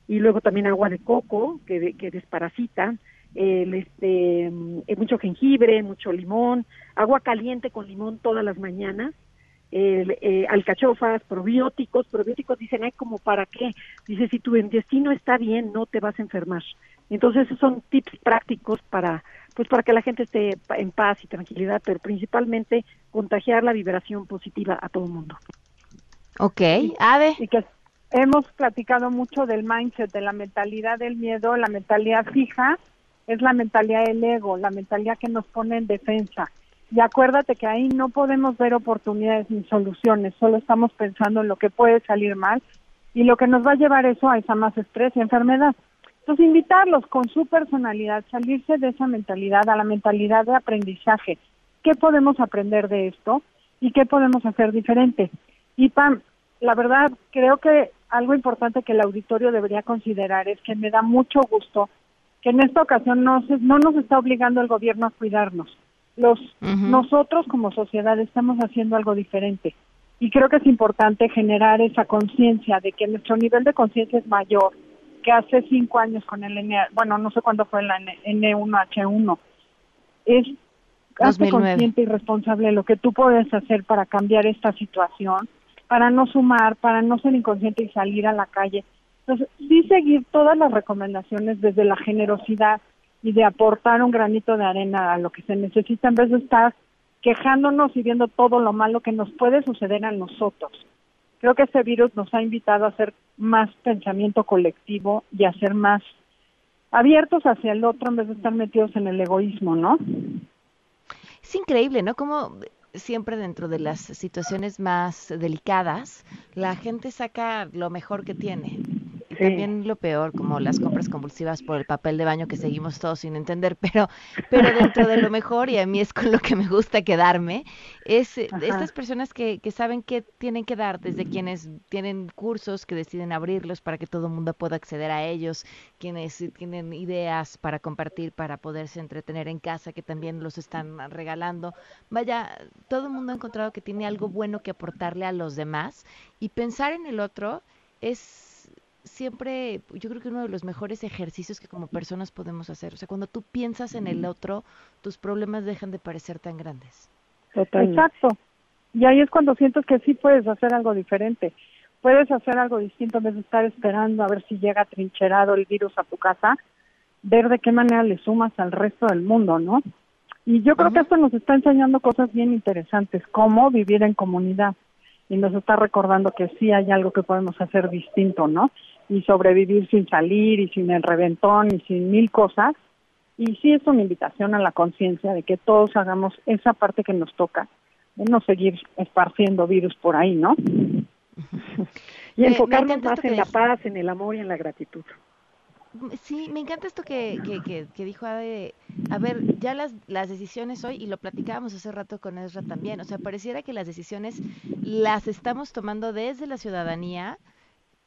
y luego también agua de coco, que, desparasita, el, este, eh, mucho jengibre, mucho limón, agua caliente con limón todas las mañanas, el, eh, alcachofas, probióticos, probióticos dicen, ay, como para qué, dice, si tu intestino está bien, no te vas a enfermar. Entonces, esos son tips prácticos para pues para que la gente esté en paz y tranquilidad, pero principalmente contagiar la vibración positiva a todo el mundo. Ok, Ade. Y que hemos platicado mucho del mindset, de la mentalidad del miedo, la mentalidad fija, es la mentalidad del ego, la mentalidad que nos pone en defensa. Y acuérdate que ahí no podemos ver oportunidades ni soluciones, solo estamos pensando en lo que puede salir mal y lo que nos va a llevar eso a esa más estrés y enfermedad. Entonces, invitarlos con su personalidad, salirse de esa mentalidad a la mentalidad de aprendizaje. ¿Qué podemos aprender de esto y qué podemos hacer diferente? Y Pam, la verdad, creo que algo importante que el auditorio debería considerar es que me da mucho gusto que en esta ocasión no, se, no nos está obligando el gobierno a cuidarnos. Los, Nosotros como sociedad estamos haciendo algo diferente. Y creo que es importante generar esa conciencia de que nuestro nivel de conciencia es mayor que hace cinco años con el N, bueno, no sé cuándo fue la N1H1. Es hazte consciente y responsable de lo que tú puedes hacer para cambiar esta situación, para no sumar, para no ser inconsciente y salir a la calle. Entonces, sí seguir todas las recomendaciones desde la generosidad y de aportar un granito de arena a lo que se necesita en vez de estar quejándonos y viendo todo lo malo que nos puede suceder a nosotros creo que este virus nos ha invitado a hacer más pensamiento colectivo y a ser más abiertos hacia el otro en vez de estar metidos en el egoísmo, ¿no? Es increíble, ¿no? Como siempre dentro de las situaciones más delicadas, la gente saca lo mejor que tiene. También lo peor, como las compras convulsivas por el papel de baño que seguimos todos sin entender, pero, pero dentro de lo mejor, y a mí es con lo que me gusta quedarme, es eh, estas personas que, que saben que tienen que dar, desde quienes tienen cursos que deciden abrirlos para que todo el mundo pueda acceder a ellos, quienes tienen ideas para compartir, para poderse entretener en casa, que también los están regalando. Vaya, todo el mundo ha encontrado que tiene algo bueno que aportarle a los demás y pensar en el otro es siempre, yo creo que uno de los mejores ejercicios que como personas podemos hacer. O sea, cuando tú piensas en el otro, tus problemas dejan de parecer tan grandes. Exacto. Y ahí es cuando sientes que sí puedes hacer algo diferente. Puedes hacer algo distinto en vez de estar esperando a ver si llega trincherado el virus a tu casa, ver de qué manera le sumas al resto del mundo, ¿no? Y yo creo que esto nos está enseñando cosas bien interesantes, como vivir en comunidad. Y nos está recordando que sí hay algo que podemos hacer distinto, ¿no? Y sobrevivir sin salir y sin el reventón y sin mil cosas. Y sí es una invitación a la conciencia de que todos hagamos esa parte que nos toca, de no seguir esparciendo virus por ahí, ¿no? y enfocarnos más en la paz, en el amor y en la gratitud. Sí, me encanta esto que, que, que, dijo Ade. A ver, ya las, las decisiones hoy, y lo platicábamos hace rato con Ezra también, o sea, pareciera que las decisiones las estamos tomando desde la ciudadanía,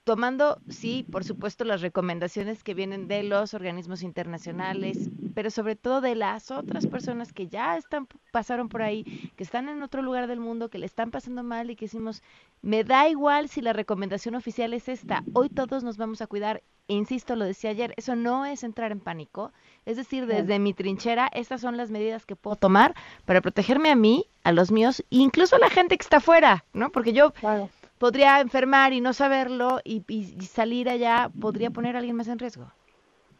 tomando, sí, por supuesto, las recomendaciones que vienen de los organismos internacionales, pero sobre todo de las otras personas que ya están, pasaron por ahí, que están en otro lugar del mundo, que le están pasando mal y que decimos, me da igual si la recomendación oficial es esta, hoy todos nos vamos a cuidar, e insisto, lo decía ayer, eso no es entrar en pánico, es decir, desde mi trinchera, estas son las medidas que puedo tomar para protegerme a mí, a los míos, incluso a la gente que está afuera, ¿no? Porque yo podría enfermar y no saberlo y, salir allá podría poner a alguien más en riesgo.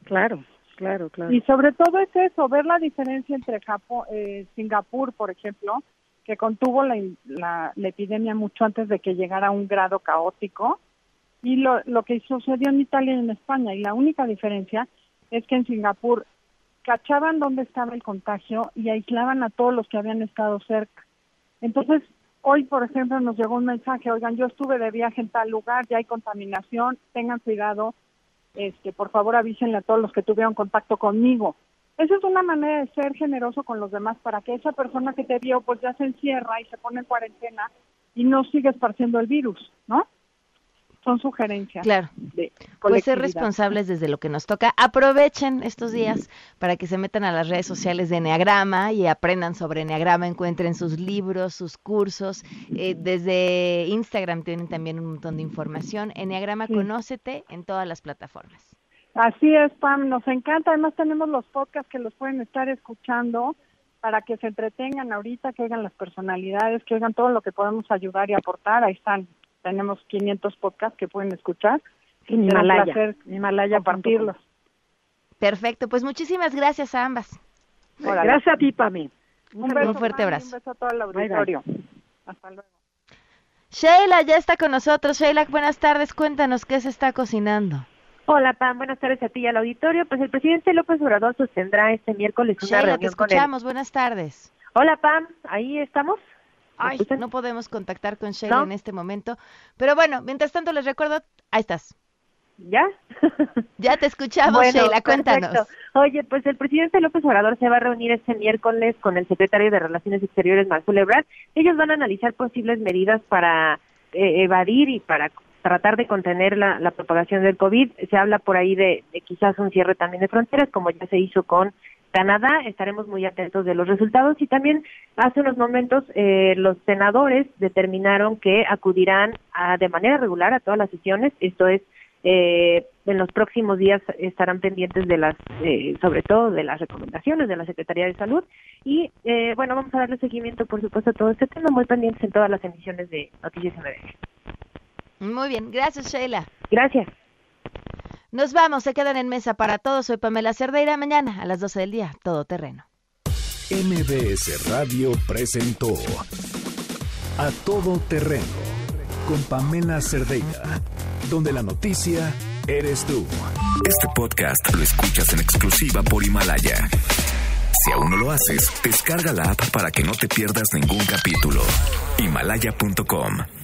Claro, claro, claro. Y sobre todo es eso, ver la diferencia entre Japón, eh, Singapur, por ejemplo, que contuvo la, la, epidemia mucho antes de que llegara a un grado caótico, y lo, lo que sucedió en Italia y en España. Y la única diferencia es que en Singapur cachaban dónde estaba el contagio y aislaban a todos los que habían estado cerca. Entonces, Hoy, por ejemplo, nos llegó un mensaje, oigan, yo estuve de viaje en tal lugar, ya hay contaminación, tengan cuidado, este, por favor avísenle a todos los que tuvieron contacto conmigo. Esa es una manera de ser generoso con los demás para que esa persona que te vio pues ya se encierra y se pone en cuarentena y no sigue esparciendo el virus, ¿no? Son sugerencias. Claro. pues ser responsables desde lo que nos toca. Aprovechen estos días para que se metan a las redes sociales de Enneagrama y aprendan sobre Enneagrama, encuentren sus libros, sus cursos. Eh, desde Instagram tienen también un montón de información. Enneagrama, conócete en todas las plataformas. Así es, Pam, nos encanta. Además tenemos los podcasts que los pueden estar escuchando para que se entretengan ahorita, que oigan las personalidades, que oigan todo lo que podemos ayudar y aportar. Ahí están tenemos 500 podcasts que pueden escuchar. En Himalaya. En Himalaya partirlos. Perfecto, pues muchísimas gracias a ambas. Gracias a ti, Pami. Un, beso, fuerte abrazo. Un beso a todo el auditorio. Hasta luego. Sheila ya está con nosotros. Sheila, buenas tardes. Cuéntanos qué se está cocinando. Hola, Pam. Buenas tardes a ti y al auditorio. Pues el presidente López Obrador sostendrá este miércoles una Sheila, reunión te escuchamos. Buenas tardes. Hola, Pam. Ahí estamos. Ay, no podemos contactar con Sheila en este momento. Pero bueno, mientras tanto les recuerdo, ahí estás. ¿Ya? ya te escuchamos, Sheila, cuéntanos. Oye, pues el presidente López Obrador se va a reunir este miércoles con el secretario de Relaciones Exteriores, Marcelo Ebrard. Ellos van a analizar posibles medidas para eh, evadir y para tratar de contener la, la, propagación del COVID. Se habla por ahí de, de quizás un cierre también de fronteras, como ya se hizo con Canadá. Estaremos muy atentos de los resultados y también hace unos momentos eh, los senadores determinaron que acudirán a, de manera regular a todas las sesiones. Esto es, eh, en los próximos días estarán pendientes de las, eh, sobre todo de las recomendaciones de la Secretaría de Salud y eh, bueno, vamos a darle seguimiento, por supuesto, a todo este tema, muy pendientes en todas las emisiones de Noticias MBS. Muy bien, gracias Sheila. Gracias. Nos vamos, se quedan en mesa para todos. Soy Pamela Cerdeira. Mañana a las 12 del día, todo terreno. MBS Radio presentó A Todo Terreno con Pamela Cerdeira, donde la noticia eres tú. Este podcast lo escuchas en exclusiva por Himalaya. Si aún no lo haces, descarga la app para que no te pierdas ningún capítulo. Himalaya.com